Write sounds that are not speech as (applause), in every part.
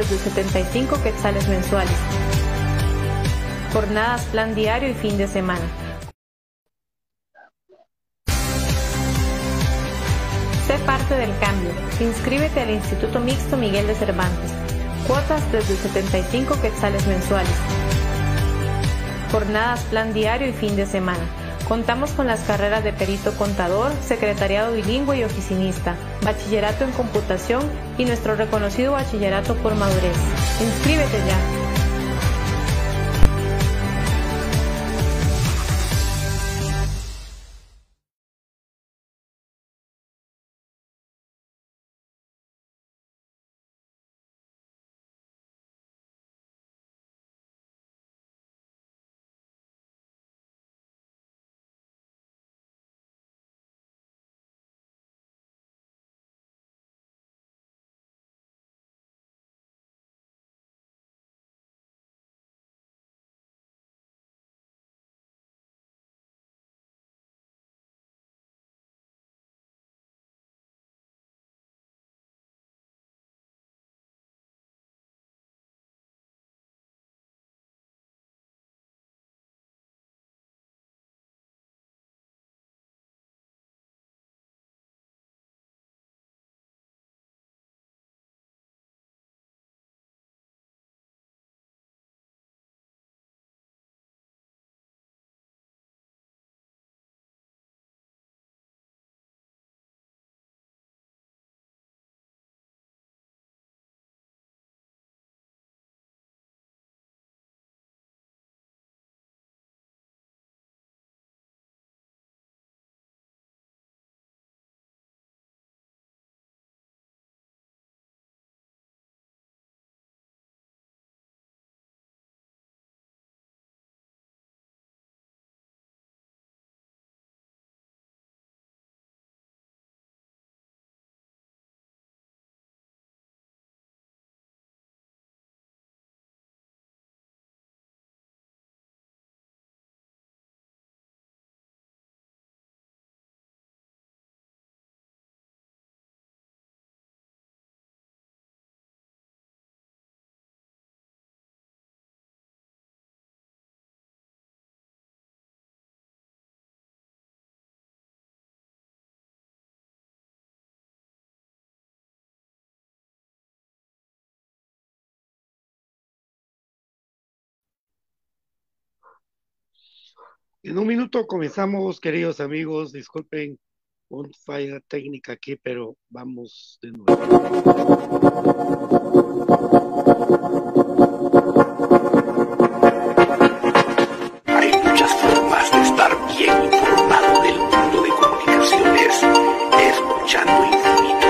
desde 75 quetzales mensuales. Jornadas, plan diario y fin de semana. Sé parte del cambio. Inscríbete al Instituto Mixto Miguel de Cervantes. Cuotas desde 75 quetzales mensuales. Jornadas, plan diario y fin de semana. Contamos con las carreras de perito contador, secretariado bilingüe y oficinista, bachillerato en computación y nuestro reconocido bachillerato por madurez. Inscríbete ya. En un minuto comenzamos, queridos amigos. Disculpen un falla técnica aquí, pero vamos de nuevo. Hay muchas formas de estar bien informado del mundo de comunicaciones, escuchando Infinito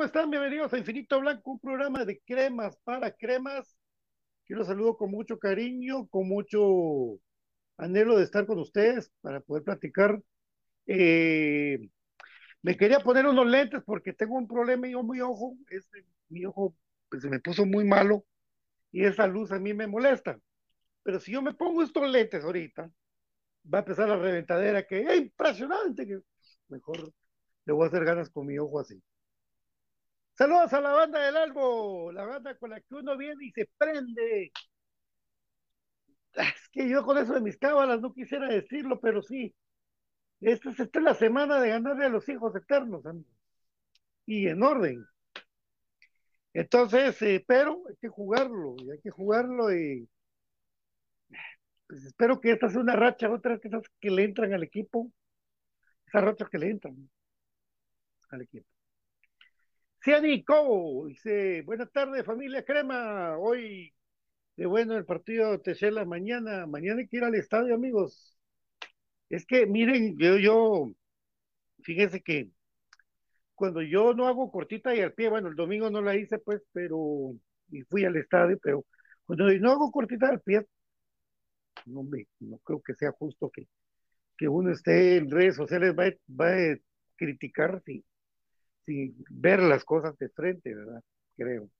¿Cómo están? Bienvenidos a Infinito Blanco, un programa de cremas para cremas. Los saludo con mucho cariño, con mucho anhelo de estar con ustedes para poder platicar. Eh, me quería poner unos lentes porque tengo un problema yo mi ojo, mi ojo pues, se me puso muy malo y esa luz a mí me molesta. Pero si yo me pongo estos lentes ahorita, va a empezar la reventadera que es impresionante, que mejor le voy a hacer ganas con mi ojo así. Saludos a la banda del Albo, la banda con la que uno viene y se prende. Es que yo con eso de mis cábalas no quisiera decirlo, pero sí. Esta, esta es la semana de ganarle a los hijos eternos, amigos. Y en orden. Entonces, eh, pero hay que jugarlo, hay que jugarlo y pues espero que esta sea una racha, otra que le entran al equipo, esas rachas que le entran al equipo. Ciani Cobo dice, buenas tardes familia Crema, hoy de bueno el partido Techela mañana, mañana hay que ir al estadio amigos. Es que miren, yo, yo, fíjense que cuando yo no hago cortita y al pie, bueno, el domingo no la hice pues, pero, y fui al estadio, pero cuando no hago cortita al pie, no me, no creo que sea justo que, que uno esté en redes sociales, va, va a criticar si ver las cosas de frente, ¿verdad? Creo.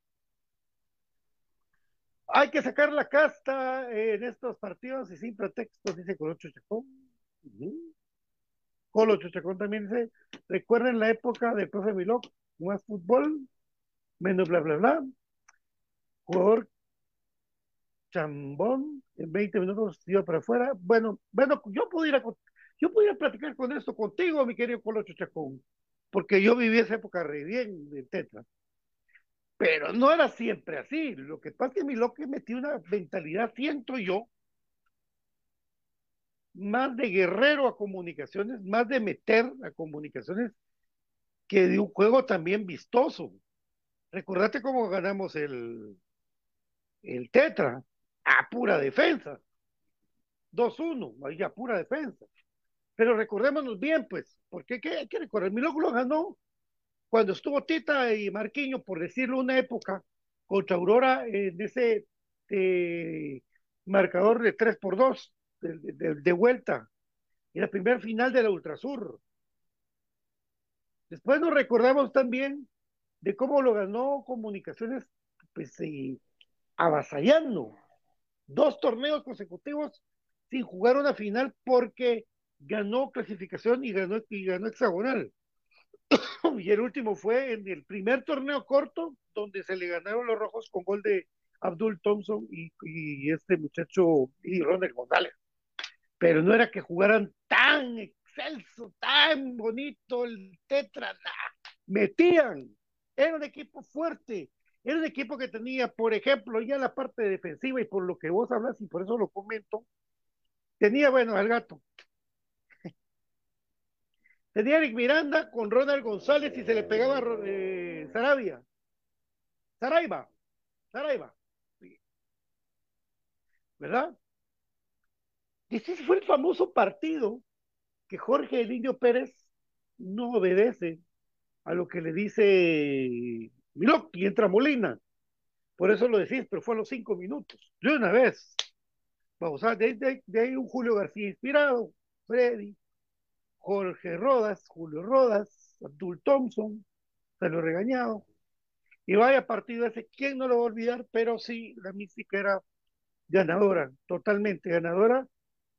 Hay que sacar la casta en estos partidos y sin pretextos, dice Colocho Chacón. Ujú. Colocho Chacón también dice, recuerden la época del profe Milok, más fútbol, menos bla, bla, bla. Jugador chambón, en 20 minutos iba para afuera. Bueno, bueno, yo pudiera, yo pudiera platicar con esto contigo, mi querido Colocho Chacón, porque yo viví esa época re bien del Tetra. Pero no era siempre así. Lo que pasa es que mi loque metió una mentalidad, siento yo, más de guerrero a comunicaciones, más de meter a comunicaciones que de un juego también vistoso. Recordate cómo ganamos el, el Tetra a pura defensa. 2-1, ahí a pura defensa. Pero recordémonos bien, pues, porque ¿qué hay que recordar? Mi loco lo ganó cuando estuvo Tita y Marquiño, por decirlo una época, contra Aurora en ese eh, marcador de 3 por 2 de, de, de, vuelta, en la primera final de la Ultrasur. Después nos recordamos también de cómo lo ganó Comunicaciones, pues eh, avasallando dos torneos consecutivos sin jugar una final porque ganó clasificación y ganó, y ganó hexagonal. (coughs) y el último fue en el primer torneo corto, donde se le ganaron los rojos con gol de Abdul Thompson y, y este muchacho y Ronald González. Pero no era que jugaran tan excelso, tan bonito el tetra, metían, era un equipo fuerte, era un equipo que tenía, por ejemplo, ya la parte defensiva, y por lo que vos hablas, y por eso lo comento, tenía, bueno, al gato, Tenía Eric Miranda con Ronald González y se le pegaba eh, Sarabia. Saraiva. Saraiva. ¿Verdad? Y ese fue el famoso partido que Jorge el Indio Pérez no obedece a lo que le dice Milok y entra Molina. Por eso lo decís, pero fue a los cinco minutos. De una vez. Vamos a de, de, de ahí un Julio García inspirado, Freddy, Jorge Rodas, Julio Rodas, Abdul Thompson, se lo he regañado. Y vaya partido ese, ¿quién no lo va a olvidar? Pero sí, la mística era ganadora, totalmente ganadora,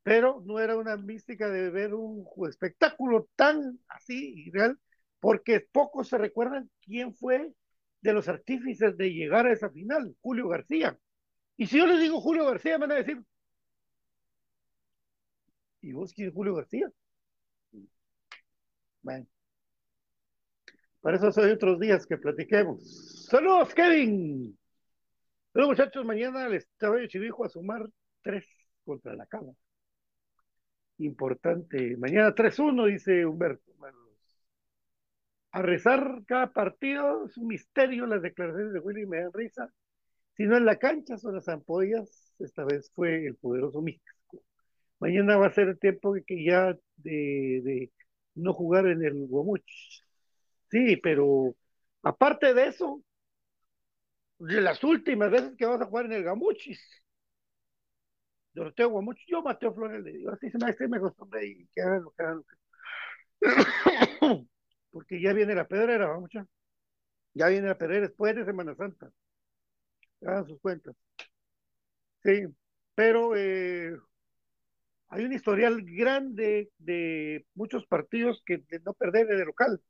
pero no era una mística de ver un espectáculo tan así y real, porque pocos se recuerdan quién fue de los artífices de llegar a esa final, Julio García. Y si yo les digo Julio García, me van a decir, ¿y vos quién es Julio García? Bueno, para eso hay otros días que platiquemos. Saludos, Kevin. Bueno, muchachos, mañana el Estado de Chivijo a sumar tres contra la cama. Importante. Mañana 3-1, dice Humberto. A rezar cada partido es un misterio. Las declaraciones de Willy me dan risa. Si no en la cancha, son las ampollas. Esta vez fue el poderoso México. Mañana va a ser el tiempo que ya de, de no jugar en el Guamuch. Sí, pero aparte de eso, de las últimas veces que vas a jugar en el Gamuchis, Doroteo Guamuch, yo Mateo Flores le digo, así se me, me acostumbré y que hagan lo que hagan. Lo que... (coughs) Porque ya viene la pedrera, vamos ya. Ya viene la pedrera después de Semana Santa. Hagan sus cuentas. Sí, pero eh, hay un historial grande de muchos partidos que de no perder de local.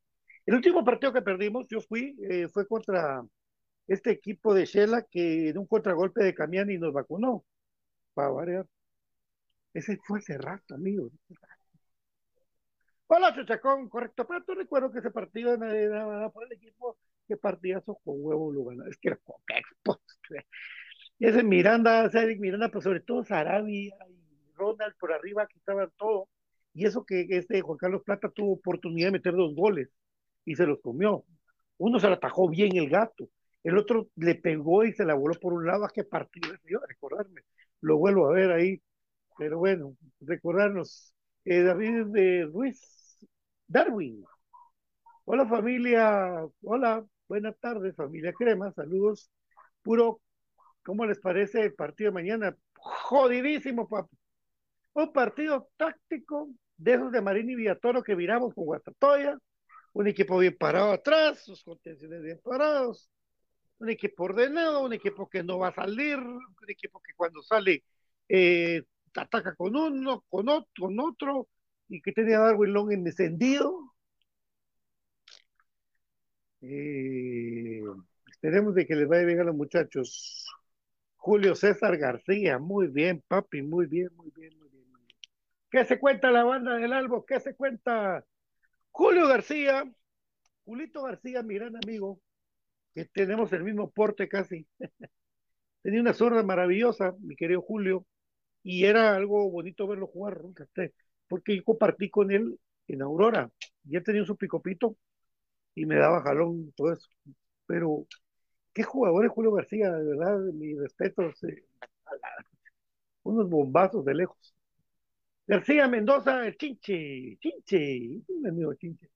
El último partido que perdimos, yo fui, eh, fue contra este equipo de Shela que en un contragolpe de Camiani nos vacunó, para variar. Ese fue hace rato, amigo. Hola, Chuchacón, correcto. Pero tú recuerdo que ese partido era por el equipo que partidazo con huevo lo ganó. Es que era coqueto. (laughs) Ese Miranda, ese Miranda, pero sobre todo Sarabia y Ronald por arriba quitaban todo. Y eso que este Juan Carlos Plata tuvo oportunidad de meter dos goles y se los comió. Uno se la atajó bien el gato, el otro le pegó y se la voló por un lado. ¿A qué partido yo recordarme? Lo vuelvo a ver ahí. Pero bueno, recordarnos. Eh, David de Ruiz, Darwin. Hola familia, hola, buenas tardes familia Crema, saludos. Puro, ¿cómo les parece el partido de mañana? Jodidísimo, papá un partido táctico de esos de Marín y Villatoro que viramos con Guastatoya, un equipo bien parado atrás, sus contenciones bien parados, un equipo ordenado, un equipo que no va a salir, un equipo que cuando sale eh, ataca con uno, con otro, con otro, y que tenía a Darwin Long encendido. Eh, esperemos de que les vaya bien a los muchachos. Julio César García, muy bien, papi, muy bien, muy bien, muy bien. Muy bien. ¿Qué se cuenta la banda del Albo? ¿Qué se cuenta? Julio García, Julito García, mi gran amigo, que tenemos el mismo porte casi. (laughs) Tenía una zurda maravillosa, mi querido Julio, y era algo bonito verlo jugar, porque yo compartí con él en Aurora, y él tenía su picopito y me daba jalón, todo eso. Pero, qué jugador es Julio García, de verdad, mi respeto, (laughs) unos bombazos de lejos. García Mendoza, el chinche, chinche, mi amigo chinche.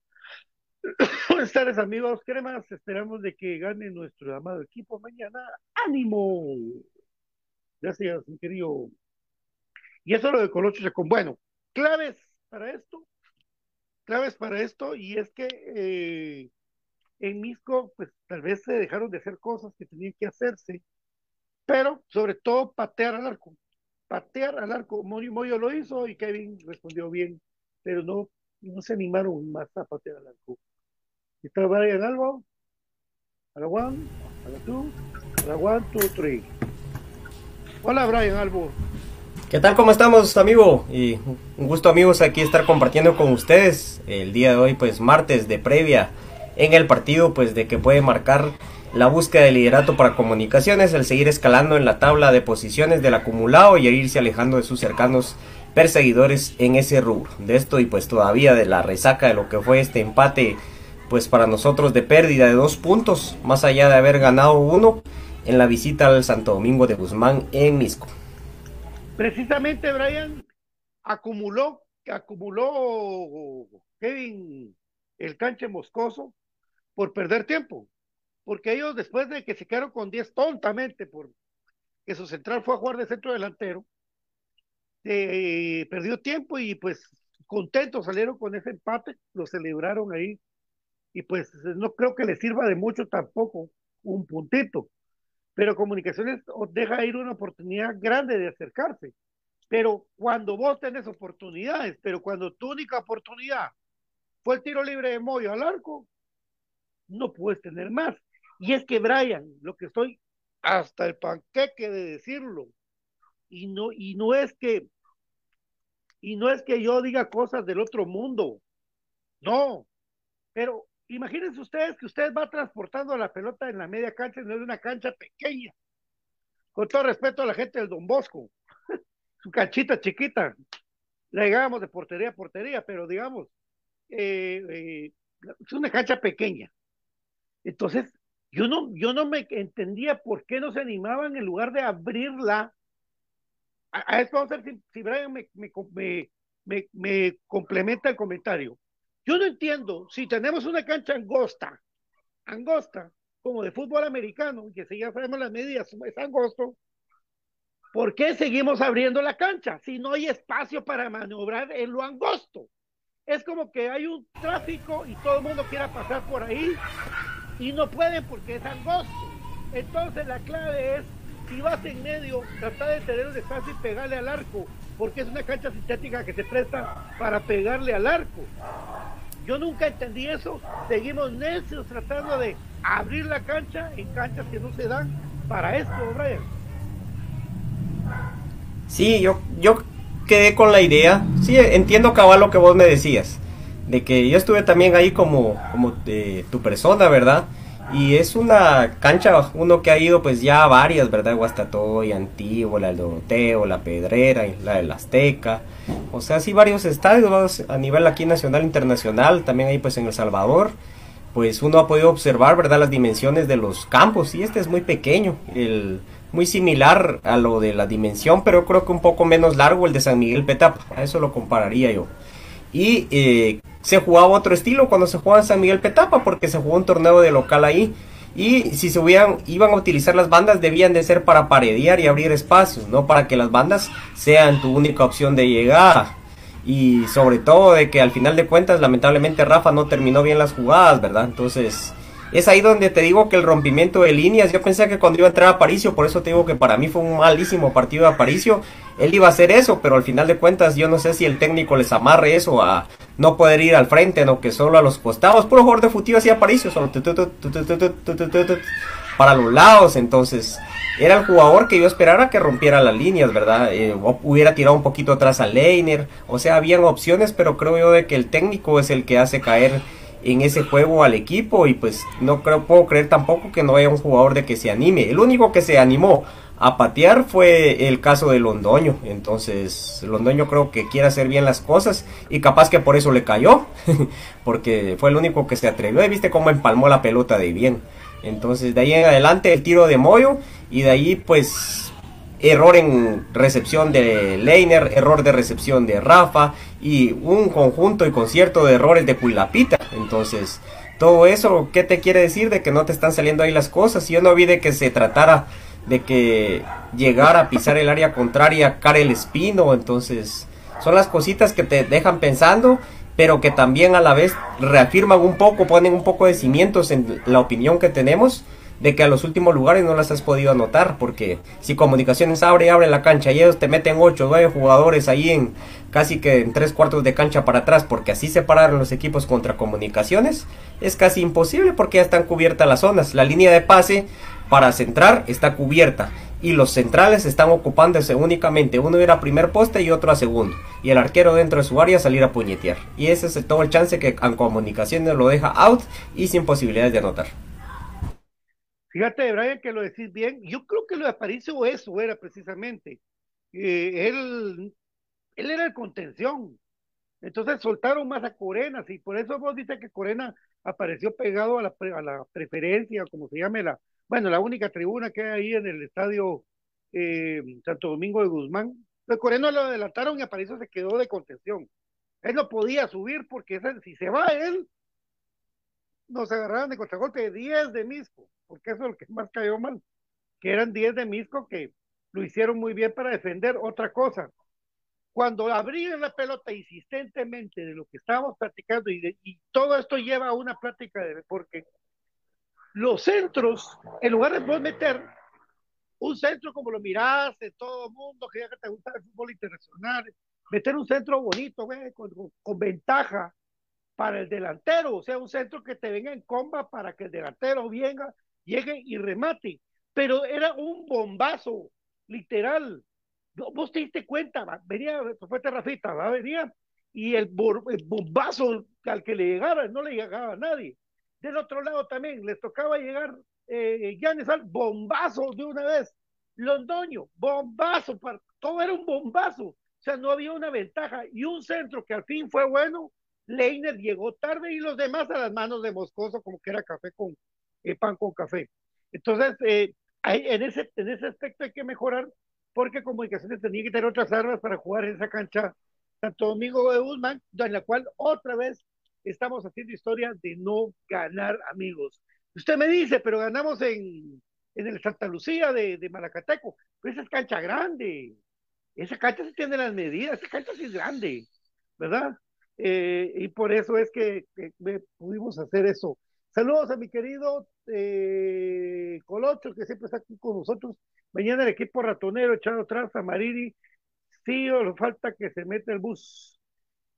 (coughs) Buenas tardes amigos, cremas, esperamos de que gane nuestro amado equipo mañana. ¡Ánimo! Gracias, mi querido. Y eso lo de Colocho Chacón. Bueno, claves para esto, claves para esto, y es que eh, en Misco, pues tal vez se dejaron de hacer cosas que tenían que hacerse, pero sobre todo patear al arco patear al arco. Moyo, lo hizo y Kevin respondió bien, pero no, no se animaron más a patear al arco. Está Brian Albo, a la one, a la two, a la one, two, three. Hola Brian Albo. ¿Qué tal? ¿Cómo estamos, amigo? Y un gusto, amigos, aquí estar compartiendo con ustedes el día de hoy, pues martes de previa en el partido, pues de que puede marcar la búsqueda de liderato para comunicaciones, el seguir escalando en la tabla de posiciones del acumulado y irse alejando de sus cercanos perseguidores en ese rubro. De esto y pues todavía de la resaca de lo que fue este empate, pues para nosotros de pérdida de dos puntos, más allá de haber ganado uno en la visita al Santo Domingo de Guzmán en Misco. Precisamente, Brian, acumuló, acumuló Kevin el canche moscoso por perder tiempo porque ellos después de que se quedaron con 10 tontamente por que su central fue a jugar de centro delantero, eh, perdió tiempo y pues contentos salieron con ese empate, lo celebraron ahí. Y pues no creo que les sirva de mucho tampoco un puntito, pero Comunicaciones deja ir una oportunidad grande de acercarse, pero cuando vos tenés oportunidades, pero cuando tu única oportunidad fue el tiro libre de Moyo al arco, no puedes tener más. Y es que, Brian, lo que estoy hasta el panqueque de decirlo, y no, y no es que, y no es que yo diga cosas del otro mundo, no, pero imagínense ustedes que usted va transportando la pelota en la media cancha, no es una cancha pequeña, con todo respeto a la gente del Don Bosco, (laughs) su canchita chiquita, la llegábamos de portería a portería, pero digamos, eh, eh, es una cancha pequeña. Entonces, yo no, yo no me entendía por qué no se animaban en lugar de abrirla. A, esto vamos a ver si, Brian me, me, me, complementa el comentario. Yo no entiendo si tenemos una cancha angosta, angosta, como de fútbol americano, que si ya sabemos las medidas, es angosto, ¿por qué seguimos abriendo la cancha si no hay espacio para maniobrar en lo angosto? Es como que hay un tráfico y todo el mundo quiera pasar por ahí y no pueden porque es angosto. Entonces la clave es, si vas en medio, tratar de tener un espacio y pegarle al arco, porque es una cancha sintética que se presta para pegarle al arco. Yo nunca entendí eso, seguimos necios tratando de abrir la cancha en canchas que no se dan para esto, Brian. Sí, yo, yo quedé con la idea, sí, entiendo cabal lo que vos me decías de que yo estuve también ahí como, como tu persona, ¿verdad? Y es una cancha, uno que ha ido pues ya varias, ¿verdad? Guastatoy, Antiguo, la del Doroteo, la Pedrera, la del Azteca. O sea, sí varios estadios a nivel aquí nacional, internacional, también ahí pues en El Salvador. Pues uno ha podido observar, ¿verdad? Las dimensiones de los campos y este es muy pequeño, el, muy similar a lo de la dimensión, pero creo que un poco menos largo el de San Miguel Petapa, a eso lo compararía yo. Y eh, se jugaba otro estilo cuando se jugaba en San Miguel Petapa, porque se jugó un torneo de local ahí. Y si se hubieran, iban a utilizar las bandas, debían de ser para paredear y abrir espacios, no para que las bandas sean tu única opción de llegar. y sobre todo de que al final de cuentas lamentablemente Rafa no terminó bien las jugadas, ¿verdad? Entonces es ahí donde te digo que el rompimiento de líneas, yo pensé que cuando iba a entrar a Aparicio, por eso te digo que para mí fue un malísimo partido de Aparicio, él iba a hacer eso, pero al final de cuentas yo no sé si el técnico les amarre eso a no poder ir al frente, no que solo a los costados, puro jugador de futivo hacía Aparicio, solo para los lados, entonces era el jugador que yo esperara que rompiera las líneas, ¿verdad? Eh, hubiera tirado un poquito atrás a Leiner, o sea, habían opciones, pero creo yo de que el técnico es el que hace caer en ese juego al equipo y pues no creo, puedo creer tampoco que no haya un jugador de que se anime. El único que se animó a patear fue el caso de Londoño. Entonces, Londoño creo que quiere hacer bien las cosas y capaz que por eso le cayó, (laughs) porque fue el único que se atrevió. Y viste cómo empalmó la pelota de bien. Entonces, de ahí en adelante el tiro de Moyo y de ahí pues error en recepción de Leiner, error de recepción de Rafa y un conjunto y concierto de errores de Cuilapita. Entonces, todo eso, ¿qué te quiere decir de que no te están saliendo ahí las cosas? Yo no vi de que se tratara de que llegara a pisar el área contraria Karel Espino, entonces son las cositas que te dejan pensando, pero que también a la vez reafirman un poco, ponen un poco de cimientos en la opinión que tenemos de que a los últimos lugares no las has podido anotar, porque si Comunicaciones abre y abre la cancha y ellos te meten 8 o 9 jugadores ahí en casi que en tres cuartos de cancha para atrás, porque así se pararon los equipos contra Comunicaciones, es casi imposible porque ya están cubiertas las zonas. La línea de pase para centrar está cubierta y los centrales están ocupándose únicamente. Uno era a primer poste y otro a segundo. Y el arquero dentro de su área salir a puñetear. Y ese es todo el chance que en comunicaciones lo deja out y sin posibilidades de anotar. Fíjate, Brian, que lo decís bien. Yo creo que lo de Aparicio eso era precisamente. Eh, él, él era el contención. Entonces soltaron más a Corena, y por eso vos dices que Corena apareció pegado a la, a la preferencia, como se llame la, bueno, la única tribuna que hay ahí en el estadio eh, Santo Domingo de Guzmán. Pues Corena lo adelantaron y Aparicio se quedó de contención. Él no podía subir porque si se va él, nos agarraron de contragolpe de 10 de Misco porque eso es lo que más cayó mal, que eran 10 de Misco que lo hicieron muy bien para defender otra cosa. Cuando abrían la pelota insistentemente de lo que estábamos platicando, y, y todo esto lleva a una plática de porque los centros, en lugar de poder meter un centro como lo miraste, todo el mundo que ya te gusta el fútbol internacional, meter un centro bonito, con, con, ventaja para el delantero, o sea, un centro que te venga en comba para que el delantero venga llegue y remate, pero era un bombazo, literal. Vos te diste cuenta, venía, fue Rafita, venía, y el, bombazo al que le llegaba, no le llegaba a nadie. Del otro lado también, les tocaba llegar eh, al bombazo de una vez. Londoño, bombazo, para, todo era un bombazo. O sea, no había una ventaja. Y un centro que al fin fue bueno, Leiner llegó tarde y los demás a las manos de Moscoso, como que era café con, pan con café. Entonces, eh, hay, en, ese, en ese aspecto hay que mejorar porque Comunicaciones tenía que tener otras armas para jugar en esa cancha Santo Domingo de Guzmán, en la cual otra vez estamos haciendo historia de no ganar, amigos. Usted me dice, pero ganamos en, en el Santa Lucía de, de Malacateco, pero esa es cancha grande. Esa cancha sí tiene las medidas, esa cancha sí es grande, ¿verdad? Eh, y por eso es que, que, pudimos hacer eso. Saludos a mi querido eh, Colocho, que siempre está aquí con nosotros. Mañana el equipo ratonero echado atrás a Mariri. Sí, o falta que se meta el bus.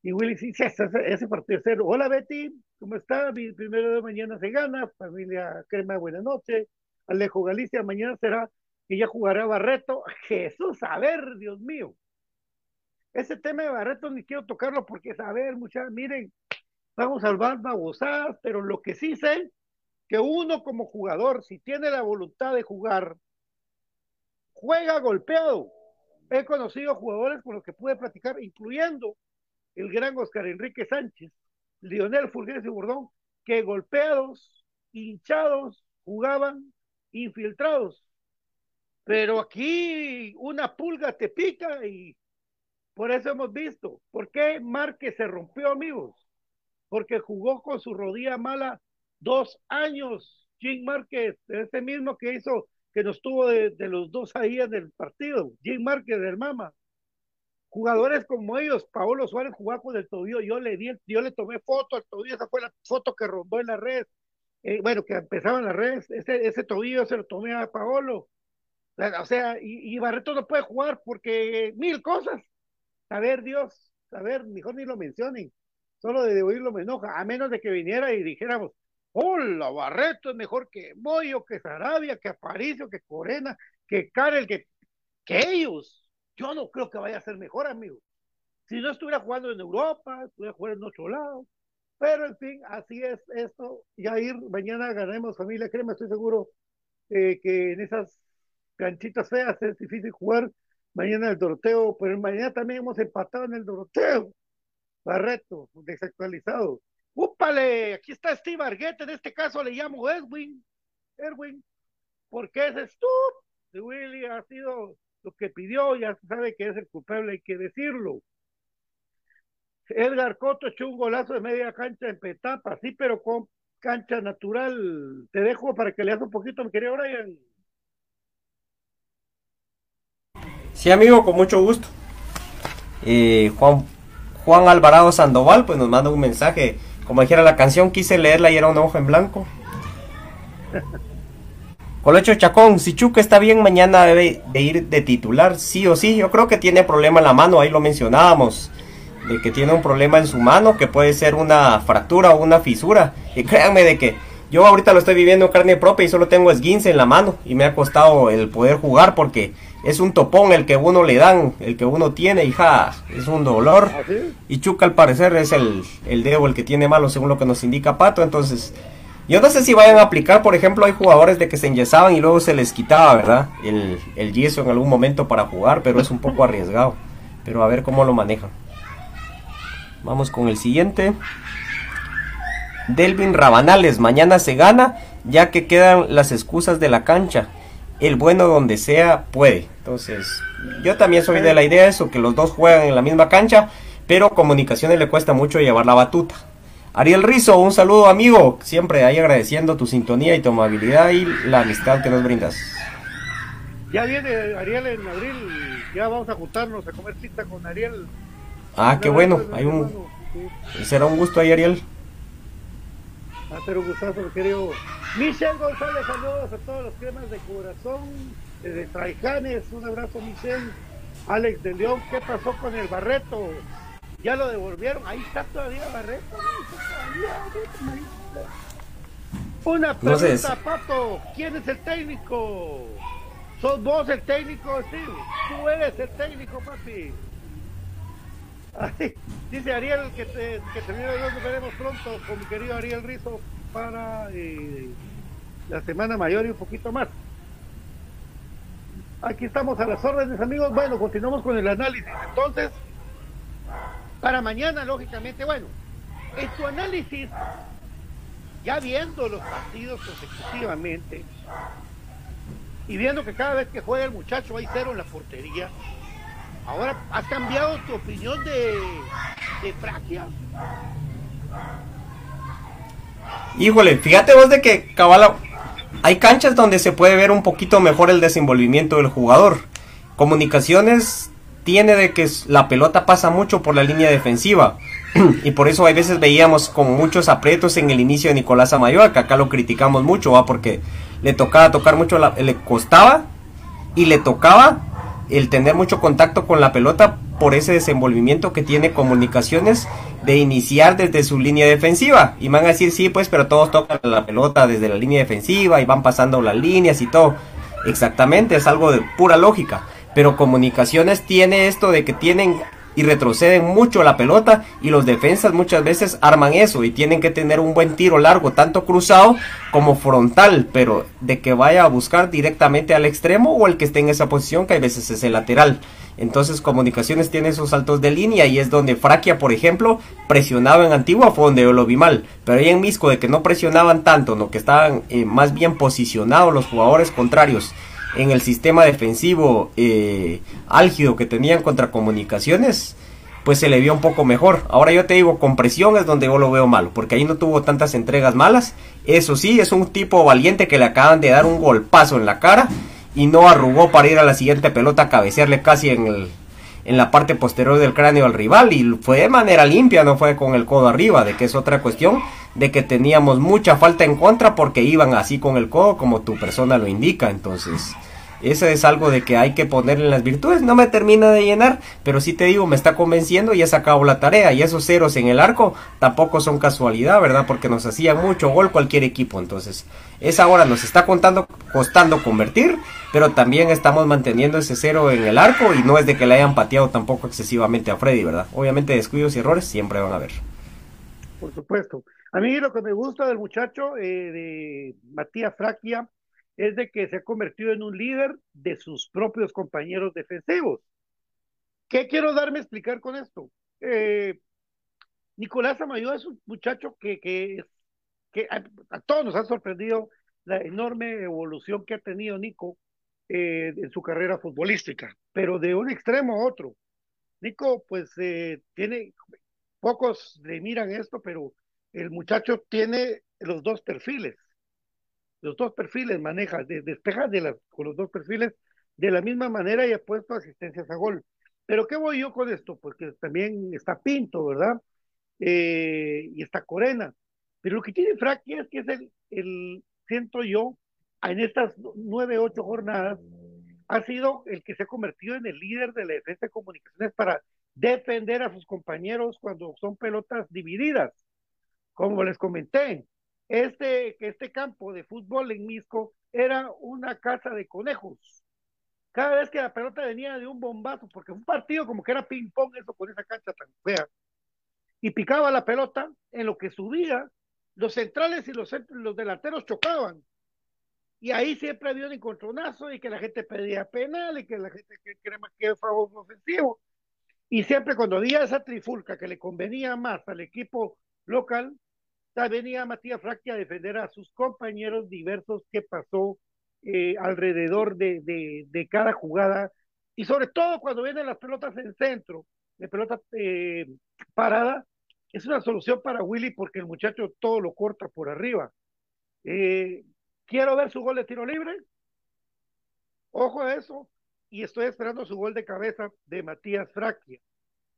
Y Willy, sí, sí ese, ese partido cero. Hola Betty, ¿cómo está? Mi primero de mañana se gana. Familia Crema, buena noche. Alejo Galicia, mañana será que ya jugará Barreto. (laughs) Jesús, a ver, Dios mío. Ese tema de Barreto ni quiero tocarlo porque, a ver, muchachos, miren, vamos a salvar babosadas, pero lo que sí sé, que uno como jugador, si tiene la voluntad de jugar, juega golpeado. He conocido jugadores con los que pude platicar, incluyendo el gran Oscar Enrique Sánchez, Lionel Fulgencio Bordón, que golpeados, hinchados, jugaban infiltrados. Pero aquí una pulga te pica y por eso hemos visto. ¿Por qué Márquez se rompió, amigos? porque jugó con su rodilla mala dos años. Jim Márquez, ese mismo que hizo, que nos tuvo de, los dos ahí en el partido. Jim Márquez del Mama. jugadores como ellos, Paolo Suárez jugaba con el tobillo, yo le di, yo le tomé foto al tobillo, esa fue la foto que rondó en la red, eh, bueno, que empezaba en la red, ese, ese tobillo se lo tomé a Paolo, o sea, y, y Barreto no puede jugar porque mil cosas, a ver Dios, a ver, mejor ni lo mencionen, solo de oírlo me enoja, a menos de que viniera y dijéramos, hola, Barreto es mejor que Moyo, que Sarabia, que Aparicio, que Corena, que Karel, que, que ellos. Yo no creo que vaya a ser mejor, amigo. Si no estuviera jugando en Europa, estuviera jugando en otro lado. Pero en fin, así es esto. Ya ir, mañana ganemos familia crema, estoy seguro eh, que en esas canchitas feas es difícil jugar. Mañana el Doroteo, pero mañana también hemos empatado en el Doroteo. Barreto, desactualizado. ¡Úpale! Aquí está Steve Arguete, en este caso le llamo Edwin. Edwin, porque ese Stup de Willy ha sido lo que pidió, ya sabe que es el culpable, hay que decirlo. Edgar Coto echó un golazo de media cancha en Petapa, sí, pero con cancha natural. Te dejo para que leas un poquito, mi querido Brian. Sí, amigo, con mucho gusto. Juan, Juan Alvarado Sandoval, pues nos manda un mensaje. Como dijera la canción, quise leerla y era una hoja en blanco. (laughs) Colocho Chacón, si Chuca está bien, mañana debe de ir de titular, sí o sí. Yo creo que tiene problema en la mano, ahí lo mencionábamos. De que tiene un problema en su mano, que puede ser una fractura o una fisura. Y créanme de que yo ahorita lo estoy viviendo en carne propia y solo tengo esguince en la mano. Y me ha costado el poder jugar porque es un topón el que uno le dan, el que uno tiene, hija, es un dolor. Y Chuca al parecer es el, el dedo el que tiene malo según lo que nos indica Pato, entonces yo no sé si vayan a aplicar, por ejemplo, hay jugadores de que se enyesaban y luego se les quitaba, ¿verdad? El, el yeso en algún momento para jugar, pero es un poco arriesgado. Pero a ver cómo lo manejan. Vamos con el siguiente. Delvin Rabanales, mañana se gana, ya que quedan las excusas de la cancha. El bueno donde sea puede. Entonces, yo también soy de la idea de eso, que los dos juegan en la misma cancha, pero comunicaciones le cuesta mucho llevar la batuta. Ariel Rizo, un saludo amigo, siempre ahí agradeciendo tu sintonía y tu amabilidad y la amistad que nos brindas. Ya viene Ariel en abril, ya vamos a juntarnos a comer pizza con Ariel. Ah, qué bueno, hay un... Será un gusto ahí Ariel. Va a ser un gustazo, querido. Michelle González, saludos a todos los cremas de corazón, de Traijanes, un abrazo Michelle. Alex de León, ¿qué pasó con el Barreto? Ya lo devolvieron, ahí está todavía Barreto. Una pregunta, No sé. Pato, ¿quién es el técnico? ¿Sos vos el técnico, sí? Tú eres el técnico, papi. Ay, dice Ariel que, te, que termine de nos veremos pronto con mi querido Ariel Rizo para eh, la semana mayor y un poquito más. Aquí estamos a las órdenes, amigos. Bueno, continuamos con el análisis. Entonces, para mañana, lógicamente, bueno, en tu análisis, ya viendo los partidos consecutivamente y viendo que cada vez que juega el muchacho hay cero en la portería, ahora has cambiado tu opinión de, de Fraquia. Híjole, fíjate vos de que cabala hay canchas donde se puede ver un poquito mejor el desenvolvimiento del jugador. Comunicaciones tiene de que la pelota pasa mucho por la línea defensiva (clears throat) y por eso a veces veíamos como muchos aprietos en el inicio de Nicolás Amayoa, que acá lo criticamos mucho, ¿va? porque le tocaba tocar mucho, la- le costaba y le tocaba el tener mucho contacto con la pelota por ese desenvolvimiento que tiene comunicaciones de iniciar desde su línea defensiva. Y van a decir, sí, pues, pero todos tocan la pelota desde la línea defensiva y van pasando las líneas y todo. Exactamente, es algo de pura lógica. Pero comunicaciones tiene esto de que tienen y retroceden mucho la pelota y los defensas muchas veces arman eso y tienen que tener un buen tiro largo, tanto cruzado como frontal, pero de que vaya a buscar directamente al extremo o el que esté en esa posición, que a veces es el lateral. Entonces Comunicaciones tiene esos saltos de línea y es donde Fraquia, por ejemplo, presionaba en Antigua, fue donde lo vi mal. Pero ahí en Misco, de que no presionaban tanto, no que estaban eh, más bien posicionados los jugadores contrarios en el sistema defensivo eh, álgido que tenían contra Comunicaciones, pues se le vio un poco mejor. Ahora yo te digo, con presión es donde yo lo veo malo, porque ahí no tuvo tantas entregas malas. Eso sí, es un tipo valiente que le acaban de dar un golpazo en la cara y no arrugó para ir a la siguiente pelota a cabecearle casi en el, en la parte posterior del cráneo al rival y fue de manera limpia, no fue con el codo arriba, de que es otra cuestión de que teníamos mucha falta en contra porque iban así con el codo como tu persona lo indica, entonces eso es algo de que hay que ponerle en las virtudes. No me termina de llenar, pero sí te digo, me está convenciendo y he sacado la tarea. Y esos ceros en el arco tampoco son casualidad, ¿verdad? Porque nos hacía mucho gol cualquier equipo. Entonces, esa hora nos está contando, costando convertir, pero también estamos manteniendo ese cero en el arco y no es de que le hayan pateado tampoco excesivamente a Freddy, ¿verdad? Obviamente descuidos y errores siempre van a haber. Por supuesto. A mí lo que me gusta del muchacho eh, de Matías Fraquia es de que se ha convertido en un líder de sus propios compañeros defensivos. ¿Qué quiero darme a explicar con esto? Eh, Nicolás Amayo es un muchacho que, que, que a, todos nos ha sorprendido la enorme evolución que ha tenido Nico eh, en su carrera futbolística, pero de un extremo a otro. Nico, pues, eh, tiene, pocos le miran esto, pero el muchacho tiene los dos perfiles los dos perfiles maneja, despeja de con los dos perfiles de la misma manera y ha puesto asistencias a gol. Pero ¿qué voy yo con esto? Porque también está Pinto, ¿verdad? Eh, y está Corena. Pero lo que tiene Fraki es que es el, el, siento yo, en estas nueve, ocho jornadas, ha sido el que se ha convertido en el líder de la defensa de comunicaciones para defender a sus compañeros cuando son pelotas divididas. Como les comenté, este, este campo de fútbol en Misco era una casa de conejos. Cada vez que la pelota venía de un bombazo, porque un partido como que era ping-pong, eso con esa cancha tan fea, y picaba la pelota, en lo que subía, los centrales y los, los delanteros chocaban. Y ahí siempre había un encontronazo y que la gente pedía penal y que la gente quería más que favor ofensivo. Y siempre cuando había esa trifulca que le convenía más al equipo local, venía Matías Fracchi a defender a sus compañeros diversos que pasó eh, alrededor de, de, cada jugada y sobre todo cuando vienen las pelotas en centro, de pelota eh, parada, es una solución para Willy porque el muchacho todo lo corta por arriba. Eh, quiero ver su gol de tiro libre. Ojo a eso. Y estoy esperando su gol de cabeza de Matías Fracchia.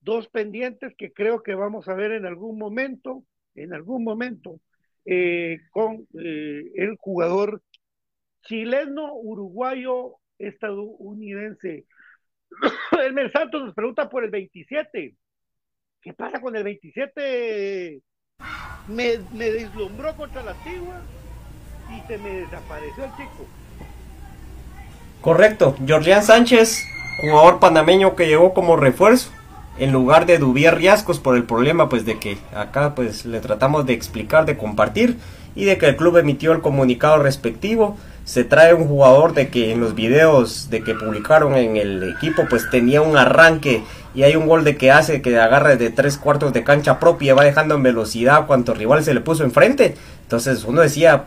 Dos pendientes que creo que vamos a ver en algún momento en algún momento eh, con eh, el jugador chileno, uruguayo, estadounidense. (coughs) El Santos nos pregunta por el 27. ¿Qué pasa con el 27? Me, me deslumbró contra la Tigua y se me desapareció el chico. Correcto, Georgian Sánchez, jugador panameño que llegó como refuerzo en lugar de Dubier Riascos por el problema pues de que acá pues le tratamos de explicar, de compartir y de que el club emitió el comunicado respectivo. Se trae un jugador de que en los videos de que publicaron en el equipo pues tenía un arranque y hay un gol de que hace que agarra de tres cuartos de cancha propia, va dejando en velocidad cuanto rival se le puso enfrente. Entonces uno decía,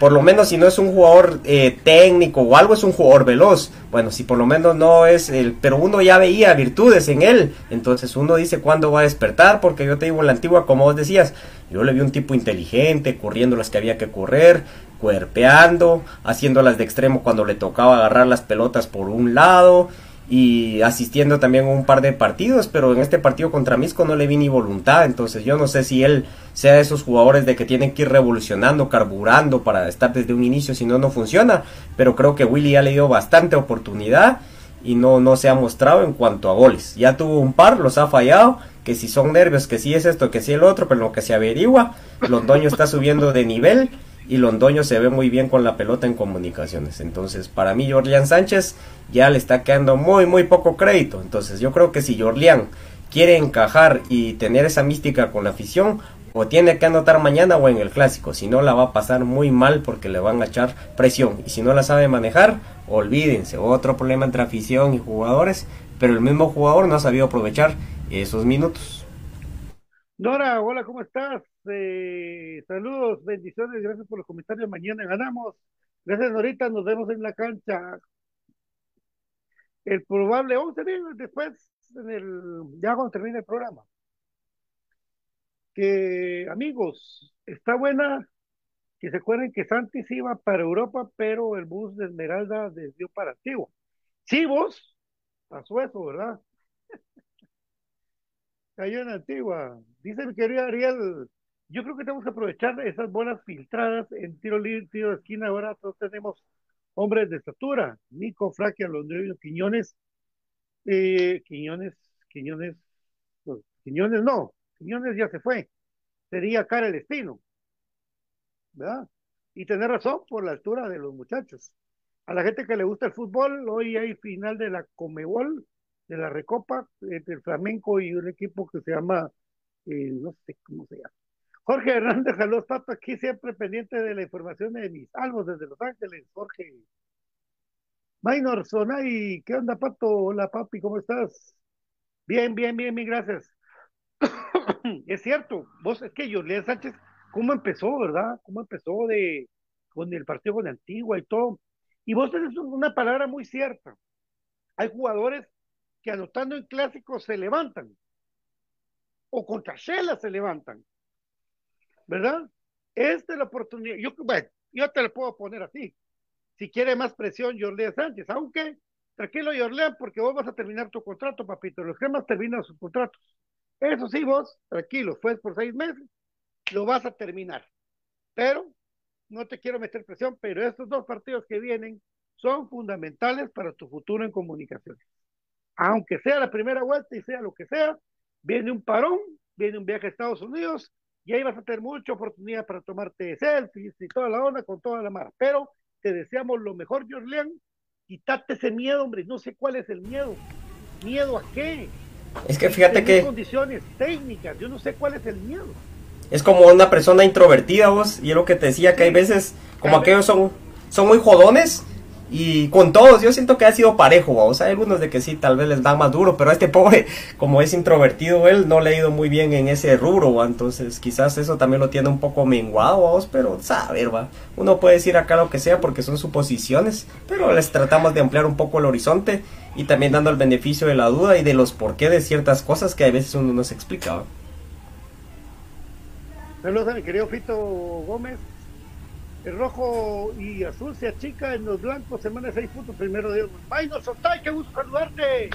por lo menos si no es un jugador eh, técnico o algo, es un jugador veloz. Bueno, si por lo menos no es el, pero uno ya veía virtudes en él, entonces uno dice cuándo va a despertar, porque yo te digo, en la antigua, como vos decías, yo le vi un tipo inteligente, corriendo las que había que correr, cuerpeando, haciéndolas de extremo cuando le tocaba agarrar las pelotas por un lado, y asistiendo también a un par de partidos, pero en este partido contra Misco no le vi ni voluntad, entonces yo no sé si él sea de esos jugadores de que tienen que ir revolucionando, carburando para estar desde un inicio, si no, no funciona, pero creo que Willy ya le dio bastante oportunidad y no, no se ha mostrado en cuanto a goles, ya tuvo un par, los ha fallado, que si son nervios, que si es esto, que si el otro, pero lo que se averigua, Londoño está subiendo de nivel y Londoño se ve muy bien con la pelota en comunicaciones. Entonces, para mí, Jorlian Sánchez ya le está quedando muy, muy poco crédito. Entonces, yo creo que si Jorlian quiere encajar y tener esa mística con la afición, o tiene que anotar mañana o en el clásico. Si no, la va a pasar muy mal porque le van a echar presión. Y si no la sabe manejar, olvídense. Otro problema entre afición y jugadores. Pero el mismo jugador no ha sabido aprovechar esos minutos. Nora, hola, ¿cómo estás? Eh, saludos, bendiciones, gracias por los comentarios. Mañana ganamos. Gracias, Norita, nos vemos en la cancha. El probable 11 después, en el, ya cuando termine el programa. Que, amigos, está buena que se acuerden que Santis iba para Europa, pero el bus de Esmeralda desvió para Antigua. Sí, vos, pasó eso, ¿verdad? Cayó en Antigua. Dice mi querido Ariel, yo creo que tenemos que aprovechar esas bolas filtradas en tiro libre, tiro de esquina. Ahora todos tenemos hombres de estatura. Nico, Fraquia, Londrino, Quiñones, eh, Quiñones, Quiñones, Quiñones no, Quiñones ya se fue. Sería cara el Espino. ¿Verdad? Y tener razón por la altura de los muchachos. A la gente que le gusta el fútbol, hoy hay final de la Comebol, de la Recopa, entre el Flamenco y un equipo que se llama, eh, no sé cómo se llama. Jorge Hernández, saludos, Pato, aquí siempre pendiente de la información de mis algo desde Los Ángeles, Jorge. Maynor Sonay, ¿qué onda, Pato? Hola, papi, ¿cómo estás? Bien, bien, bien, bien, gracias. (coughs) es cierto, vos, es que Jorge Sánchez, ¿cómo empezó, verdad? ¿Cómo empezó de con el partido con Antigua y todo? Y vos tenés una palabra muy cierta. Hay jugadores que anotando en clásicos se levantan, o contra Shela se levantan, ¿verdad? Esta es la oportunidad. Yo, bueno, yo te lo puedo poner así. Si quiere más presión, Jorlean Sánchez, aunque tranquilo, Jorlean, porque vos vas a terminar tu contrato, papito. Los gemas terminan sus contratos. Eso sí, vos, tranquilo, fue por seis meses, lo vas a terminar. Pero no te quiero meter presión, pero estos dos partidos que vienen son fundamentales para tu futuro en comunicaciones. Aunque sea la primera vuelta y sea lo que sea, viene un parón, viene un viaje a Estados Unidos y ahí vas a tener mucha oportunidad para tomarte selfies y toda la onda con toda la mara. Pero te deseamos lo mejor, Jorlean. Quítate ese miedo, hombre. No sé cuál es el miedo. ¿Miedo a qué? Es que fíjate que... condiciones técnicas. Yo no sé cuál es el miedo. Es como una persona introvertida, vos. Y es lo que te decía, que hay veces, como aquellos son, son muy jodones. Y con todos, yo siento que ha sido parejo, vamos. Hay algunos de que sí, tal vez les da más duro, pero a este (laughs) pobre, como es introvertido él, no le ha ido muy bien en ese rubro, ¿va? entonces quizás eso también lo tiene un poco menguado, vamos, pero saber, va. Uno puede decir acá lo que sea porque son suposiciones, pero les tratamos de ampliar un poco el horizonte y también dando el beneficio de la duda y de los por qué de ciertas cosas que a veces uno no se explica. Saludos a mi querido Fito Gómez. El rojo y azul se achica en los blancos, semana 6 puntos, primero de Maynor Sotay, qué gusto saludarte.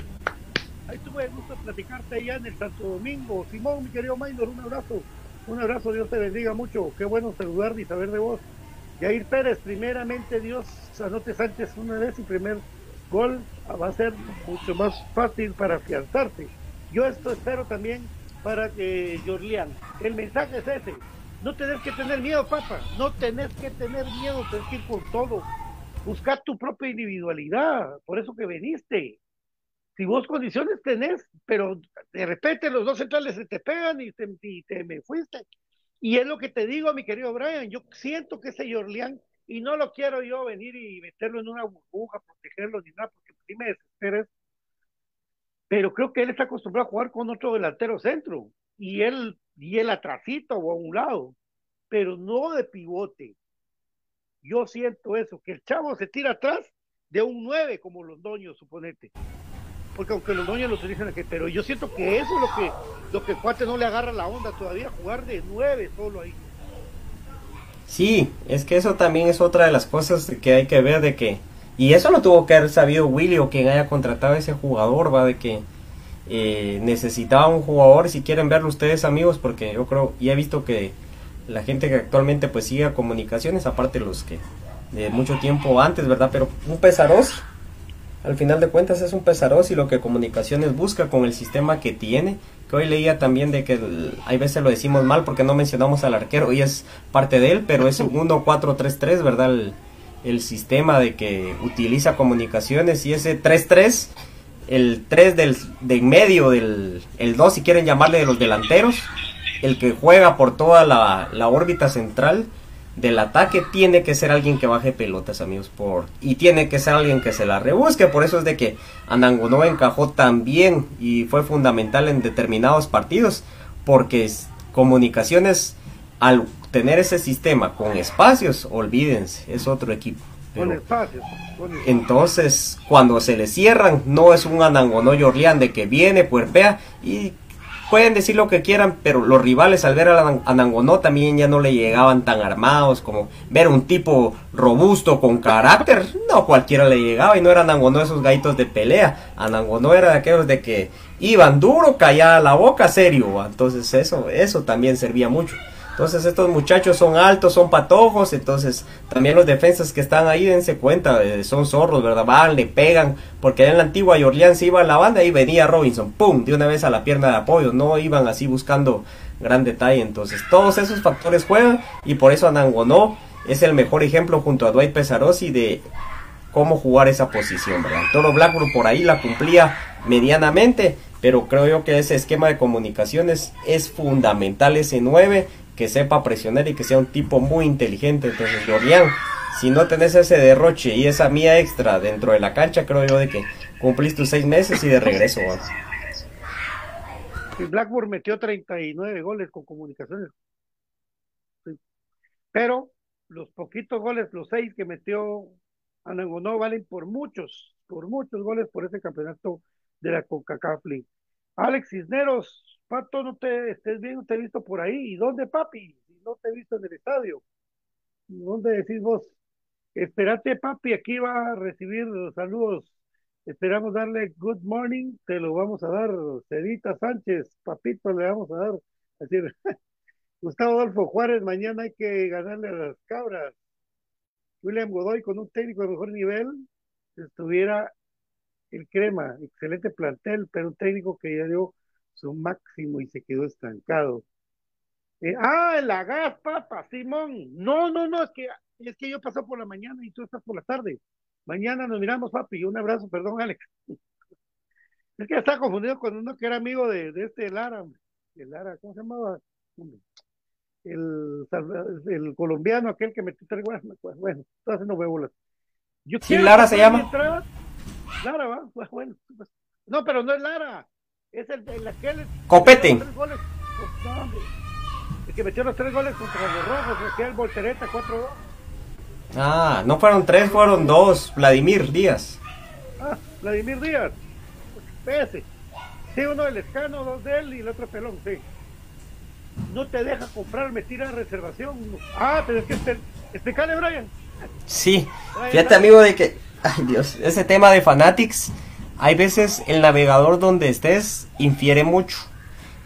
Ahí tuve gusto platicarte allá en el Santo Domingo. Simón, mi querido Maynor, un abrazo. Un abrazo, Dios te bendiga mucho. Qué bueno saludarte y saber de vos. Yair Pérez, primeramente Dios, anote Sánchez una vez y primer gol va a ser mucho más fácil para afianzarse. Yo esto espero también para que Jorlian. El mensaje es ese no tenés que tener miedo, papá. No tenés que tener miedo, tenés que ir por todo. Buscar tu propia individualidad. Por eso que veniste. Si vos condiciones tenés, pero de repente los dos centrales se te pegan y te, me fuiste. Y es lo que te digo, mi querido Brian. Yo siento que ese Jorlián, y no lo quiero yo venir y meterlo en una burbuja, protegerlo ni nada, porque sí me desesperes. Pero creo que él está acostumbrado a jugar con otro delantero centro. Y él y el atrasito o a un lado, pero no de pivote. Yo siento eso, que el chavo se tira atrás de un 9 como los doños, suponete. Porque aunque los doños lo utilizan aquí, pero yo siento que eso es lo que, lo que cuate no le agarra la onda todavía, jugar de 9 solo ahí. Sí, es que eso también es otra de las cosas que hay que ver de que, y eso lo tuvo que haber sabido Willy o quien haya contratado a ese jugador, va, de que eh, necesitaba un jugador, si quieren verlo ustedes amigos, porque yo creo, y he visto que la gente que actualmente pues sigue a comunicaciones, aparte los que de mucho tiempo antes, ¿verdad? Pero un pesaroz, al final de cuentas es un pesaroz y lo que comunicaciones busca con el sistema que tiene, que hoy leía también de que hay veces lo decimos mal porque no mencionamos al arquero y es parte de él, pero es un (laughs) 1-4-3-3, ¿verdad? El, el sistema de que utiliza comunicaciones y ese 3-3 el 3 del, de medio, del, el 2 si quieren llamarle de los delanteros, el que juega por toda la, la, órbita central del ataque tiene que ser alguien que baje pelotas, amigos, por y tiene que ser alguien que se la rebusque, por eso es de que Anangonó encajó tan bien y fue fundamental en determinados partidos, porque comunicaciones al tener ese sistema con espacios, olvídense, es otro equipo. Con espacios. Entonces, cuando se le cierran, no es un Anangonó Yorlian de que viene, puerpea y pueden decir lo que quieran, pero los rivales al ver a Anangonó también ya no le llegaban tan armados como ver un tipo robusto con carácter. No cualquiera le llegaba y no era Anangonó esos gaitos de pelea. Anangonó era de aquellos de que iban duro, callada la boca, serio. Entonces eso, eso también servía mucho. Entonces estos muchachos son altos, son patojos, entonces también los defensas que están ahí dense cuenta, eh, son zorros, ¿verdad? Van, le pegan, porque en la antigua Orleans iba a la banda y venía Robinson, ¡pum!, de una vez a la pierna de apoyo, no iban así buscando gran detalle, entonces todos esos factores juegan y por eso Anangonó es el mejor ejemplo junto a Dwight Pesarosi de cómo jugar esa posición, ¿verdad? Todo Blackburn por ahí la cumplía medianamente, pero creo yo que ese esquema de comunicaciones es fundamental, ese 9 que sepa presionar y que sea un tipo muy inteligente. Entonces, Dorian, si no tenés ese derroche y esa mía extra dentro de la cancha, creo yo de que cumplís tus seis meses y de regreso. Y Blackburn metió 39 goles con comunicaciones. Pero los poquitos goles, los seis que metió Anangonó, valen por muchos, por muchos goles por ese campeonato de la CONCACAF Alex Cisneros Pato, no te estés bien, no te he visto por ahí. ¿Y dónde, papi? No te he visto en el estadio. ¿Dónde decís vos? Espérate, papi, aquí va a recibir los saludos. Esperamos darle good morning, te lo vamos a dar. Cedita Sánchez, papito, le vamos a dar. Así, (laughs) Gustavo Adolfo Juárez, mañana hay que ganarle a las cabras. William Godoy con un técnico de mejor nivel, estuviera el crema, excelente plantel, pero un técnico que ya dio su máximo y se quedó estancado. Eh, ah, la gas, papa, Simón. No, no, no, es que, es que yo paso por la mañana y tú estás por la tarde. Mañana nos miramos, papi. Un abrazo, perdón, Alex. (laughs) Es que estaba confundido con uno que era amigo de, de este Lara, el Lara, ¿cómo se llamaba? El, el colombiano, aquel que metió tres guas, bueno, entonces veo bolas. Yo sí, Lara se llama. Lara, va, bueno, pues, no, pero no es Lara. Es el, el aquel. Copete. El que metió los tres goles contra los rojos, el Voltereta 4-2. Ah, no fueron tres, fueron dos. Vladimir Díaz. Ah, Vladimir Díaz. Pese. Sí, uno del escano, dos de él y el otro pelón, sí. No te deja comprar, me tira reservación. Ah, pero es que este, explícale, Brian. Sí, fíjate, amigo, de que. Ay, Dios, ese tema de Fanatics hay veces el navegador donde estés infiere mucho.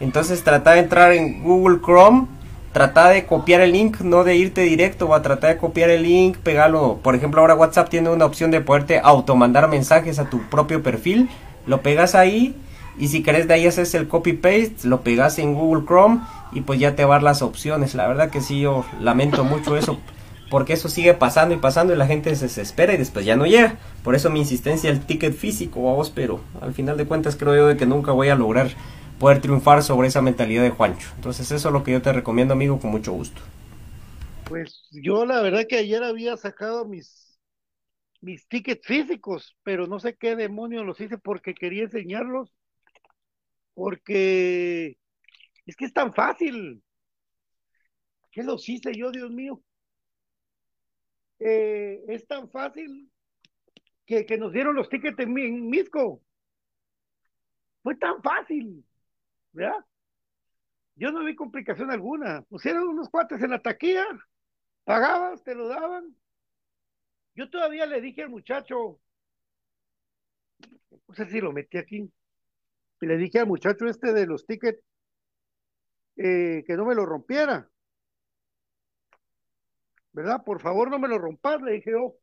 Entonces trata de entrar en Google Chrome, trata de copiar el link, no de irte directo, va a tratar de copiar el link, pegarlo. Por ejemplo, ahora WhatsApp tiene una opción de poderte automandar mensajes a tu propio perfil. Lo pegas ahí y si querés de ahí haces el copy paste, lo pegas en Google Chrome y pues ya te van las opciones. La verdad que sí, yo lamento mucho eso porque eso sigue pasando y pasando y la gente se desespera y después ya no llega. Por eso mi insistencia el ticket físico, vamos, pero al final de cuentas creo yo de que nunca voy a lograr poder triunfar sobre esa mentalidad de Juancho. Entonces eso es lo que yo te recomiendo, amigo, con mucho gusto. Pues yo la verdad que ayer había sacado mis mis tickets físicos, pero no sé qué demonios los hice porque quería enseñarlos. Porque es que es tan fácil. ¿Qué los hice yo, Dios mío? Eh, es tan fácil que, que, nos dieron los tickets en, Misco. Fue tan fácil, ¿verdad? Yo no vi complicación alguna. Pusieron unos cuates en la taquilla, pagabas, te lo daban. Yo todavía le dije al muchacho, no sé si lo metí aquí, le dije al muchacho este de los tickets eh, que no me lo rompiera. ¿Verdad? Por favor no me lo rompas, le dije yo.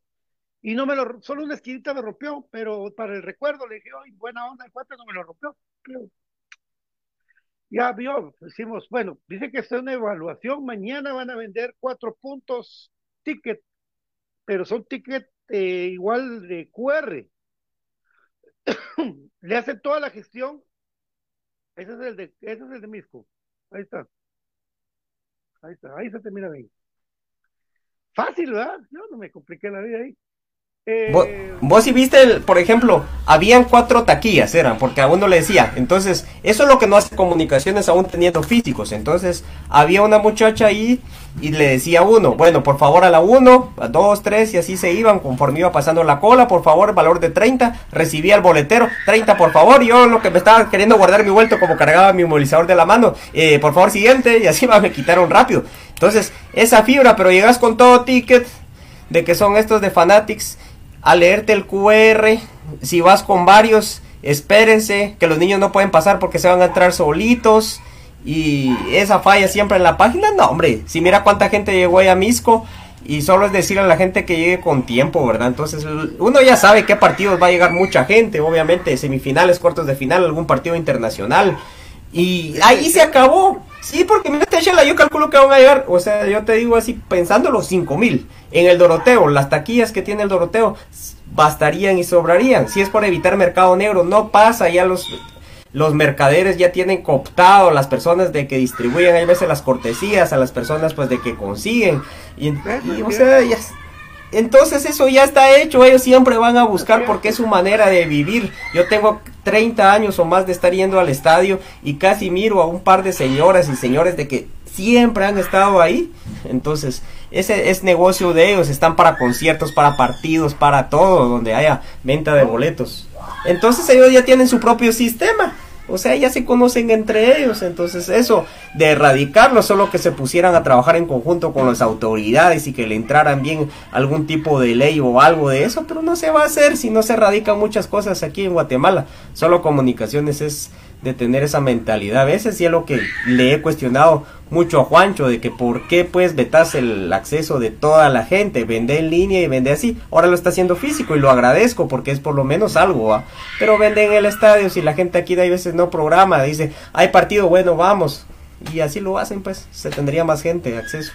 Y no me lo, solo una esquinita me rompió, pero para el recuerdo le dije, ay, buena onda, el cuate no me lo rompió. Ya vio, decimos, bueno, dice que está una evaluación, mañana van a vender cuatro puntos ticket, pero son ticket eh, igual de QR. (coughs) le hace toda la gestión. Ese es el de, ese es el de Misco. Ahí está. Ahí está, ahí se termina bien. Fácil, ¿verdad? Yo no me compliqué la vida ahí. Eh, Vos, vos sí viste, el, por ejemplo, habían cuatro taquillas, eran, porque a uno le decía, entonces, eso es lo que no hace comunicaciones aún teniendo físicos, entonces, había una muchacha ahí y le decía a uno, bueno, por favor a la uno, a dos, tres, y así se iban conforme iba pasando la cola, por favor, valor de 30, recibía el boletero, 30 por favor, yo lo que me estaba queriendo guardar mi vuelto como cargaba mi movilizador de la mano, eh, por favor, siguiente, y así (laughs) va, me quitaron rápido. Entonces, esa fibra, pero llegas con todo ticket, de que son estos de Fanatics, a leerte el QR. Si vas con varios, espérense, que los niños no pueden pasar porque se van a entrar solitos. Y esa falla siempre en la página, no, hombre. Si mira cuánta gente llegó ahí a Misco. Y solo es decirle a la gente que llegue con tiempo, ¿verdad? Entonces, uno ya sabe qué partidos va a llegar mucha gente, obviamente, semifinales, cuartos de final, algún partido internacional. Y ahí se acabó. Sí, porque mira, Techela, yo calculo que van a llegar, o sea, yo te digo así, pensándolo, 5 mil. En el Doroteo, las taquillas que tiene el Doroteo bastarían y sobrarían. Si es por evitar mercado negro, no pasa, ya los, los mercaderes ya tienen cooptado las personas de que distribuyen, hay veces las cortesías a las personas pues de que consiguen. Y, y, o sea, ya, entonces eso ya está hecho, ellos siempre van a buscar porque es su manera de vivir. Yo tengo 30 años o más de estar yendo al estadio y casi miro a un par de señoras y señores de que siempre han estado ahí. Entonces, ese es negocio de ellos, están para conciertos, para partidos, para todo, donde haya venta de boletos. Entonces ellos ya tienen su propio sistema. O sea, ya se conocen entre ellos. Entonces, eso de erradicarlo, solo que se pusieran a trabajar en conjunto con las autoridades y que le entraran bien algún tipo de ley o algo de eso, pero no se va a hacer si no se erradican muchas cosas aquí en Guatemala. Solo comunicaciones es de tener esa mentalidad. A veces sí es lo que le he cuestionado mucho a Juancho, de que por qué pues vetas el acceso de toda la gente, vende en línea y vende así. Ahora lo está haciendo físico y lo agradezco porque es por lo menos algo, ¿va? Pero vende en el estadio, si la gente aquí de veces no programa, dice, hay partido, bueno, vamos. Y así lo hacen, pues, se tendría más gente acceso.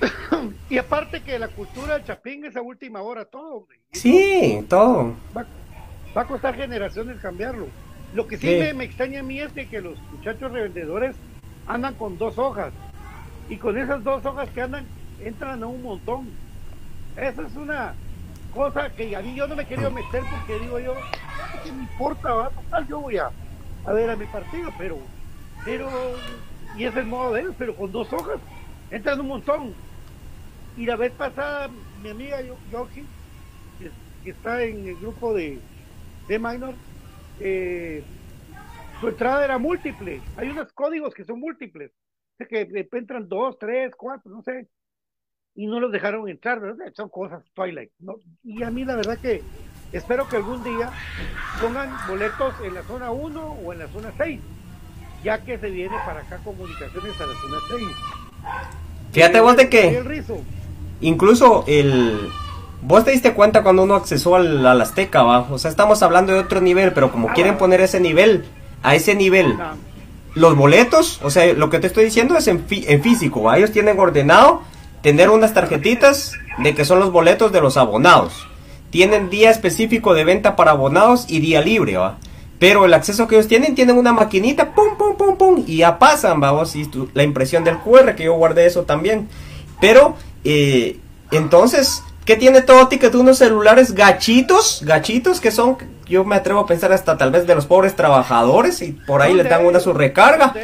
(coughs) y aparte que la cultura del chapín es a última hora todo, hombre. Sí, todo. Va, va, a costar generaciones cambiarlo. Lo que sí, sí. Me, me, extraña a mí es de que los muchachos revendedores andan con dos hojas. Y con esas dos hojas que andan, entran a un montón. Esa es una cosa que a mí yo no me quería meter porque digo yo, ¿qué me importa? Va? Total, yo voy a, a ver a mi partido, pero, pero, y es el modo de ellos, pero con dos hojas, entran un montón. Y la vez pasada, mi amiga Yoshi, que, que está en el grupo de, de Minor, eh, su entrada era múltiple. Hay unos códigos que son múltiples. O sea, que entran dos, tres, cuatro, no sé. Y no los dejaron entrar, ¿verdad? Son cosas Twilight. ¿no? Y a mí la verdad que espero que algún día pongan boletos en la zona 1 o en la zona 6, ya que se viene para acá comunicaciones a la zona 6. Fíjate vos de que incluso el, Vos te diste cuenta cuando uno accesó al, al, Azteca, ¿va? O sea, estamos hablando de otro nivel, pero como quieren poner ese nivel, a ese nivel, los boletos, o sea, lo que te estoy diciendo es en, en físico, ¿va? ellos tienen ordenado tener unas tarjetitas de que son los boletos de los abonados. Tienen día específico de venta para abonados y día libre, ¿va? Pero el acceso que ellos tienen, tienen una maquinita, pum, pum, pum, pum, y ya pasan, vamos, y tu, la impresión del QR, que yo guardé eso también. Pero, eh, entonces, ¿Qué tiene todo ticket? Unos celulares gachitos, gachitos que son, yo me atrevo a pensar hasta tal vez de los pobres trabajadores y por ahí le dan una su recarga.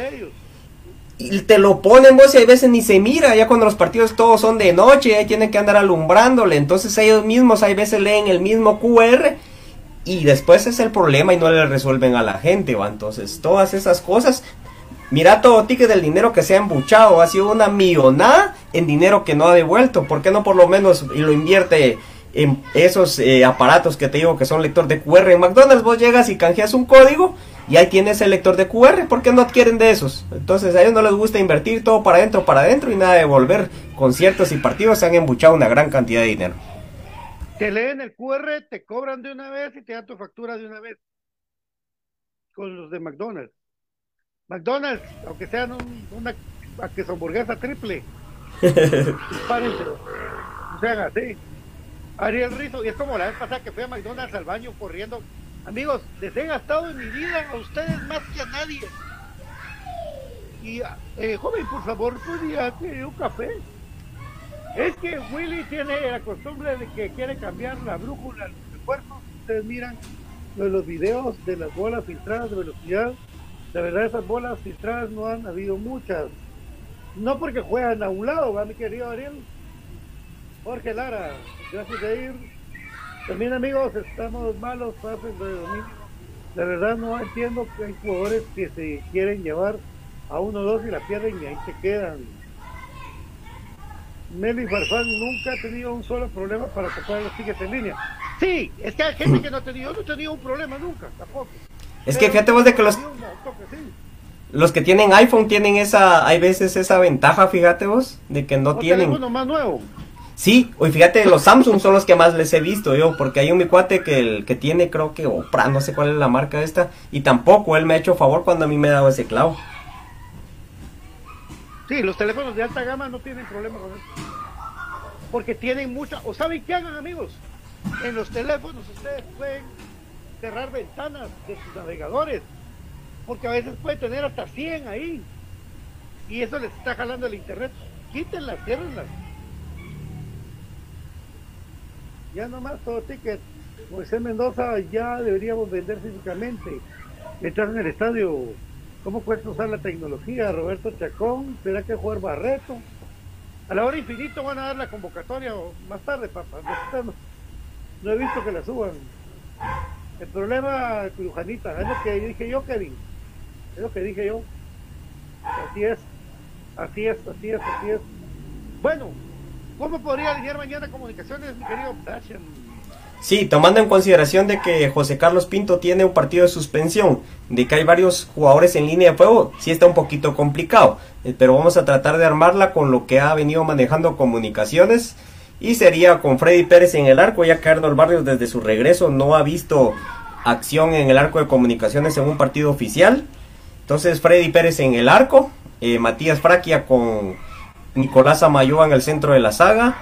Y te lo ponen vos y hay veces ni se mira, ya cuando los partidos todos son de noche, ahí tienen que andar alumbrándole, entonces ellos mismos hay veces leen el mismo QR y después es el problema y no le resuelven a la gente, ¿va? Entonces todas esas cosas Mira todo ticket del dinero que se ha embuchado, ha sido una millonada en dinero que no ha devuelto. ¿Por qué no por lo menos lo invierte en esos eh, aparatos que te digo que son lector de QR? En McDonald's vos llegas y canjeas un código y ahí tienes el lector de QR. ¿Por qué no adquieren de esos? Entonces a ellos no les gusta invertir todo para adentro, para adentro y nada de devolver. Conciertos y partidos se han embuchado una gran cantidad de dinero. Te leen el QR, te cobran de una vez y te dan tu factura de una vez. Con los de McDonald's. McDonald's, aunque sean un, una queso hamburguesa triple, (laughs) dispárense, no sean así. Ariel Rizo, y es como la vez pasada que fui a McDonald's al baño corriendo. Amigos, les he gastado en mi vida a ustedes más que a nadie. Y, eh, joven, por favor, podría pedir un café. Es que Willy tiene la costumbre de que quiere cambiar la brújula, los refuerzos. Ustedes miran lo de los videos de las bolas filtradas de velocidad. La verdad, esas bolas filtradas no han habido muchas. No porque juegan a un lado, ¿va, mi querido Ariel? Jorge Lara, gracias de ir. También, amigos, estamos malos, pasen de dominio. La verdad, no entiendo que hay jugadores que se quieren llevar a uno o dos y la pierden y ahí se quedan. Meli Farfán nunca ha tenido un solo problema para comprar los tickets en línea. Sí, es que hay gente que no ha tenido, no he tenido un problema nunca, tampoco. Es que fíjate vos de que los, los que tienen iPhone tienen esa, hay veces esa ventaja, fíjate vos, de que no tienen. más nuevo. Sí, hoy fíjate, los Samsung son los que más les he visto yo, porque hay un mi cuate que el que tiene, creo que Opra, no sé cuál es la marca esta, y tampoco él me ha hecho favor cuando a mí me ha dado ese clavo. Sí, los teléfonos de alta gama no tienen problema con eso. Porque tienen mucha... ¿O saben qué hagan, amigos? En los teléfonos ustedes pueden cerrar ventanas de sus navegadores. Porque a veces puede tener hasta 100 ahí. Y eso les está jalando el internet. Quítenlas, ciérrenlas. Ya nomás todo ticket. Moisés Mendoza ya deberíamos vender físicamente. Entrar en el estadio. ¿Cómo cuesta usar la tecnología? Roberto Chacón, ¿será que jugar Barreto? A la hora infinito van a dar la convocatoria más tarde, papá. No he visto que la suban. El problema, Curujanita, es lo que dije yo, Kevin. Es lo que dije yo. Así es. Así es, así es, así es. Bueno, ¿cómo podría alinear mañana comunicaciones, mi querido? Sí, tomando en consideración de que José Carlos Pinto tiene un partido de suspensión, de que hay varios jugadores en línea de fuego, sí está un poquito complicado, eh, pero vamos a tratar de armarla con lo que ha venido manejando comunicaciones y sería con Freddy Pérez en el arco, ya que Arnold Barrios desde su regreso no ha visto acción en el arco de comunicaciones en un partido oficial. Entonces Freddy Pérez en el arco, eh, Matías Fraquia con Nicolás Amayoa en el centro de la saga,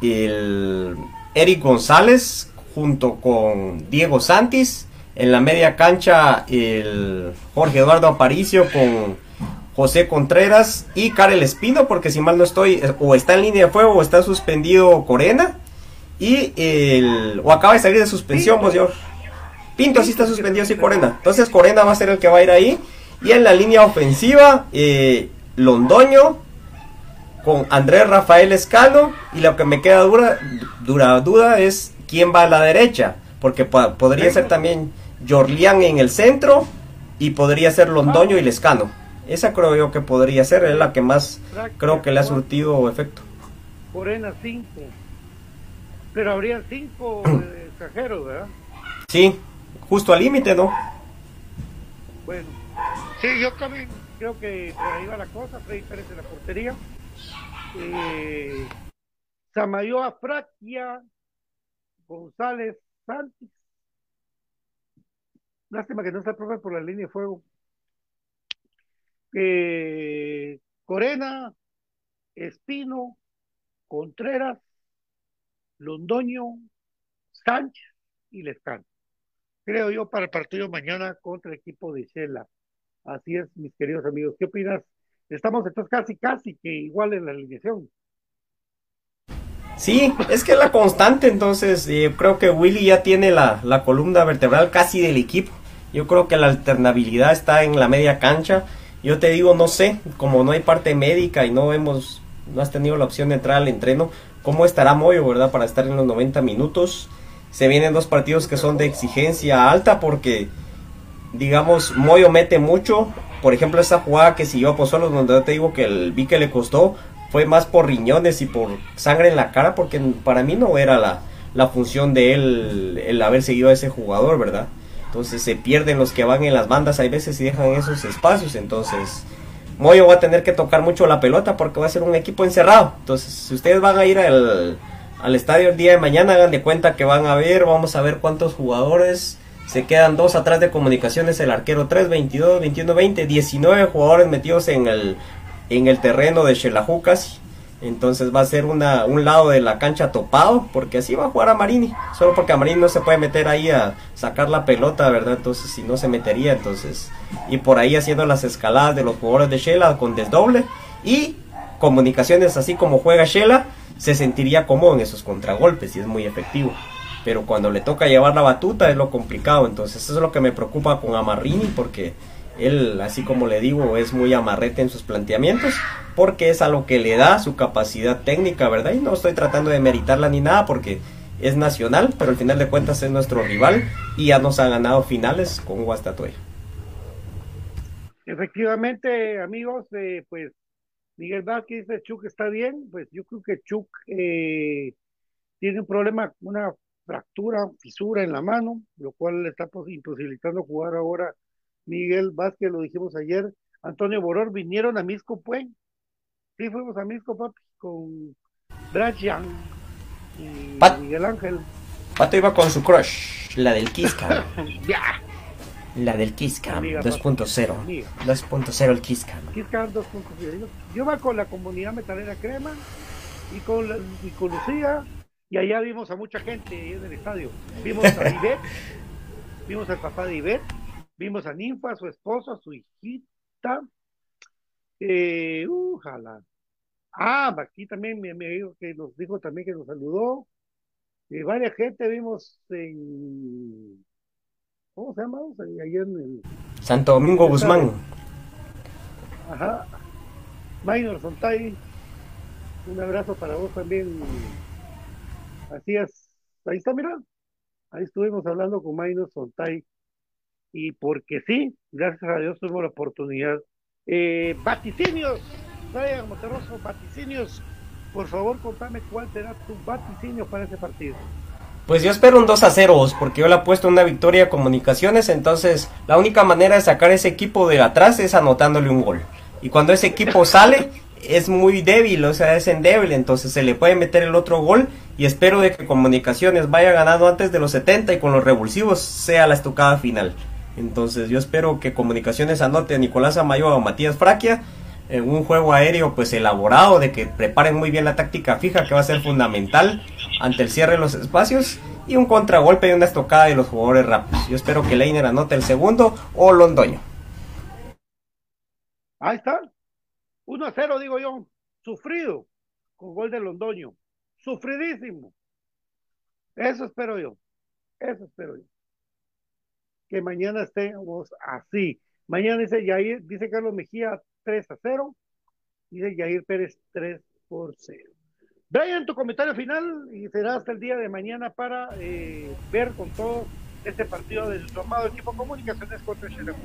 el Eric González junto con Diego Santis, en la media cancha el Jorge Eduardo Aparicio con José Contreras y Karel Espino, porque si mal no estoy, eh, o está en línea de fuego o está suspendido Corena, y el, o acaba de salir de suspensión, vos, yo. Pinto sí está suspendido, sí, Corena. Entonces Corena va a ser el que va a ir ahí. Y en la línea ofensiva, eh, Londoño con Andrés Rafael Escalo. Y lo que me queda dura, dura duda es quién va a la derecha. Porque po- podría ser también Jorlian en el centro y podría ser Londoño y Lescano. Esa creo yo que podría ser, es la que más creo que le ha surtido efecto. Corena 5. Pero habría 5 eh, (clears throat) extranjeros, ¿verdad? Sí, justo al límite, ¿no? Bueno, sí, yo también creo que por ahí va la cosa. Freddy Pérez en la portería. Eh, Samayoa Fraquia, González Santos. Lástima que no está el profe por la línea de fuego. Eh, Corena, Espino, Contreras, Londoño, Sánchez y Lescano creo yo, para el partido mañana contra el equipo de Shela. Así es, mis queridos amigos. ¿Qué opinas? Estamos entonces casi, casi que igual en la alineación. Sí, es que es la constante, entonces eh, creo que Willy ya tiene la, la columna vertebral casi del equipo. Yo creo que la alternabilidad está en la media cancha. Yo te digo, no sé, como no hay parte médica y no hemos, no has tenido la opción de entrar al entreno, ¿cómo estará Moyo, verdad, para estar en los 90 minutos? Se vienen dos partidos que son de exigencia alta porque, digamos, Moyo mete mucho. Por ejemplo, esa jugada que siguió a Pozuelo, donde yo te digo que el vi que le costó, fue más por riñones y por sangre en la cara, porque para mí no era la, la función de él el haber seguido a ese jugador, ¿verdad? Entonces se pierden los que van en las bandas, hay veces y dejan esos espacios, entonces Moyo va a tener que tocar mucho la pelota porque va a ser un equipo encerrado. Entonces, si ustedes van a ir al, al estadio el día de mañana, hagan de cuenta que van a ver, vamos a ver cuántos jugadores. Se quedan dos atrás de comunicaciones, el arquero 3, 22, 21, 20, 19 jugadores metidos en el, en el terreno de Xelajucas. Entonces va a ser una, un lado de la cancha topado, porque así va a jugar a Marini. Solo porque a Marini no se puede meter ahí a sacar la pelota, ¿verdad? Entonces si no se metería, entonces. Y por ahí haciendo las escaladas de los jugadores de Shela con desdoble. Y comunicaciones así como juega Shela, se sentiría cómodo en esos contragolpes y es muy efectivo. Pero cuando le toca llevar la batuta es lo complicado. Entonces eso es lo que me preocupa con Amarrini porque él, así como le digo, es muy amarrete en sus planteamientos porque es a lo que le da su capacidad técnica, ¿verdad? Y no estoy tratando de meritarla ni nada porque es nacional, pero al final de cuentas es nuestro rival y ya nos ha ganado finales con Guastatoya. Efectivamente, amigos, eh, pues Miguel Vázquez dice Chuck está bien, pues yo creo que Chuck eh, tiene un problema, una fractura, fisura en la mano, lo cual le está imposibilitando jugar ahora Miguel Vázquez, lo dijimos ayer, Antonio Boror, vinieron a Misco pues, sí fuimos a Misco, papi, con Brad y Miguel Ángel. Pato iba con su crush, la del Kiss (laughs) La del Kiss 2.0. 2.0 el Kiss Cam. 2.0. Yo, iba con la comunidad metalera crema y con, y con Lucía y allá vimos a mucha gente en el estadio. Vimos a (laughs) Ivette, vimos al papá de Ivette, vimos a Ninfa, a su esposa, a su hijita. Eh, ojalá. Ah, aquí también mi amigo que nos dijo también que nos saludó. Y varias gente vimos en. ¿Cómo se llama? Ayer en el. Santo Domingo Guzmán. Ajá. Minor Sontay. Un abrazo para vos también. Así es. Ahí está, mira. Ahí estuvimos hablando con Minor Sontay. Y porque sí, gracias a Dios tuvimos la oportunidad. Eh, vaticinios, Brian Monterroso, vaticinios. Por favor, contame cuál será tu vaticinio para ese partido. Pues yo espero un 2 a 0, porque yo le apuesto una victoria a Comunicaciones, entonces la única manera de sacar ese equipo de atrás es anotándole un gol. Y cuando ese equipo (laughs) sale, es muy débil, o sea, es endeble, entonces se le puede meter el otro gol y espero de que Comunicaciones vaya ganando antes de los 70 y con los revulsivos sea la estocada final. Entonces yo espero que Comunicaciones anote a Nicolás Amayo o Matías Fraquia en un juego aéreo pues elaborado, de que preparen muy bien la táctica fija que va a ser fundamental ante el cierre de los espacios y un contragolpe y una estocada de los jugadores rápidos. Yo espero que Leiner anote el segundo o Londoño. Ahí está. 1 a 0, digo yo. Sufrido con gol de Londoño. Sufridísimo. Eso espero yo. Eso espero yo. Que mañana estemos así. Mañana dice Yair, dice Carlos Mejía 3 a 0. Dice Yair Pérez 3 por 0. Brian, tu comentario final y será hasta el día de mañana para eh, ver con todo este partido del tomado equipo comunicaciones contra Xelajú.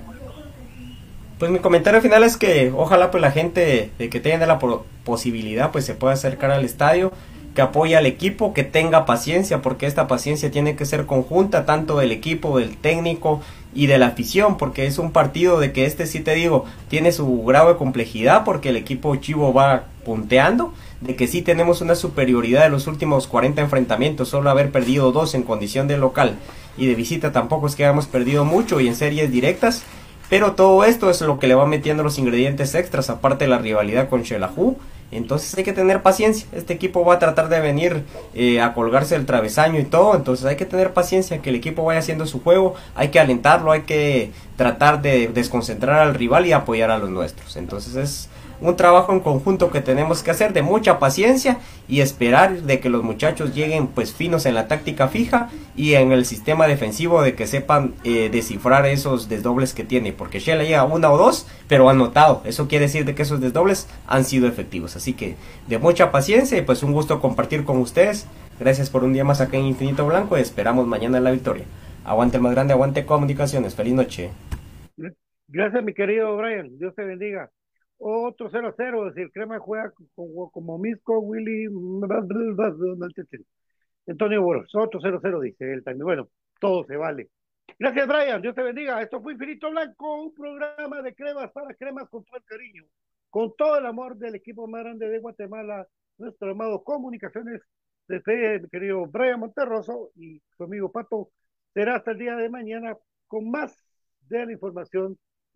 Pues mi comentario final es que ojalá pues la gente de que tenga la posibilidad pues se pueda acercar al estadio, que apoye al equipo, que tenga paciencia, porque esta paciencia tiene que ser conjunta, tanto del equipo, del técnico y de la afición, porque es un partido de que este sí te digo, tiene su grado de complejidad, porque el equipo Chivo va punteando, de que sí tenemos una superioridad de los últimos 40 enfrentamientos, solo haber perdido dos en condición de local y de visita tampoco es que hayamos perdido mucho y en series directas pero todo esto es lo que le va metiendo los ingredientes extras, aparte de la rivalidad con Shelahu. Entonces hay que tener paciencia. Este equipo va a tratar de venir eh, a colgarse el travesaño y todo. Entonces hay que tener paciencia, que el equipo vaya haciendo su juego. Hay que alentarlo, hay que tratar de desconcentrar al rival y apoyar a los nuestros. Entonces es un trabajo en conjunto que tenemos que hacer de mucha paciencia y esperar de que los muchachos lleguen pues finos en la táctica fija y en el sistema defensivo de que sepan eh, descifrar esos desdobles que tiene porque Shella llega una o dos pero ha notado. Eso quiere decir de que esos desdobles han sido efectivos. Así que de mucha paciencia y pues un gusto compartir con ustedes. Gracias por un día más acá en Infinito Blanco y esperamos mañana la victoria. Aguante el más grande aguante comunicaciones. Feliz noche. Gracias mi querido Brian. Dios te bendiga otro 0 a 0, es decir, Crema juega como, como Misco, Willy, Antonio Boros, otro 0 0, dice él también. Bueno, todo se vale. Gracias, Brian, Dios te bendiga. Esto fue Infinito Blanco, un programa de cremas para cremas con todo el cariño, con todo el amor del equipo más grande de Guatemala, nuestro amado Comunicaciones, de fe, mi querido Brian Monterroso y su amigo Pato. Será hasta el día de mañana con más de la información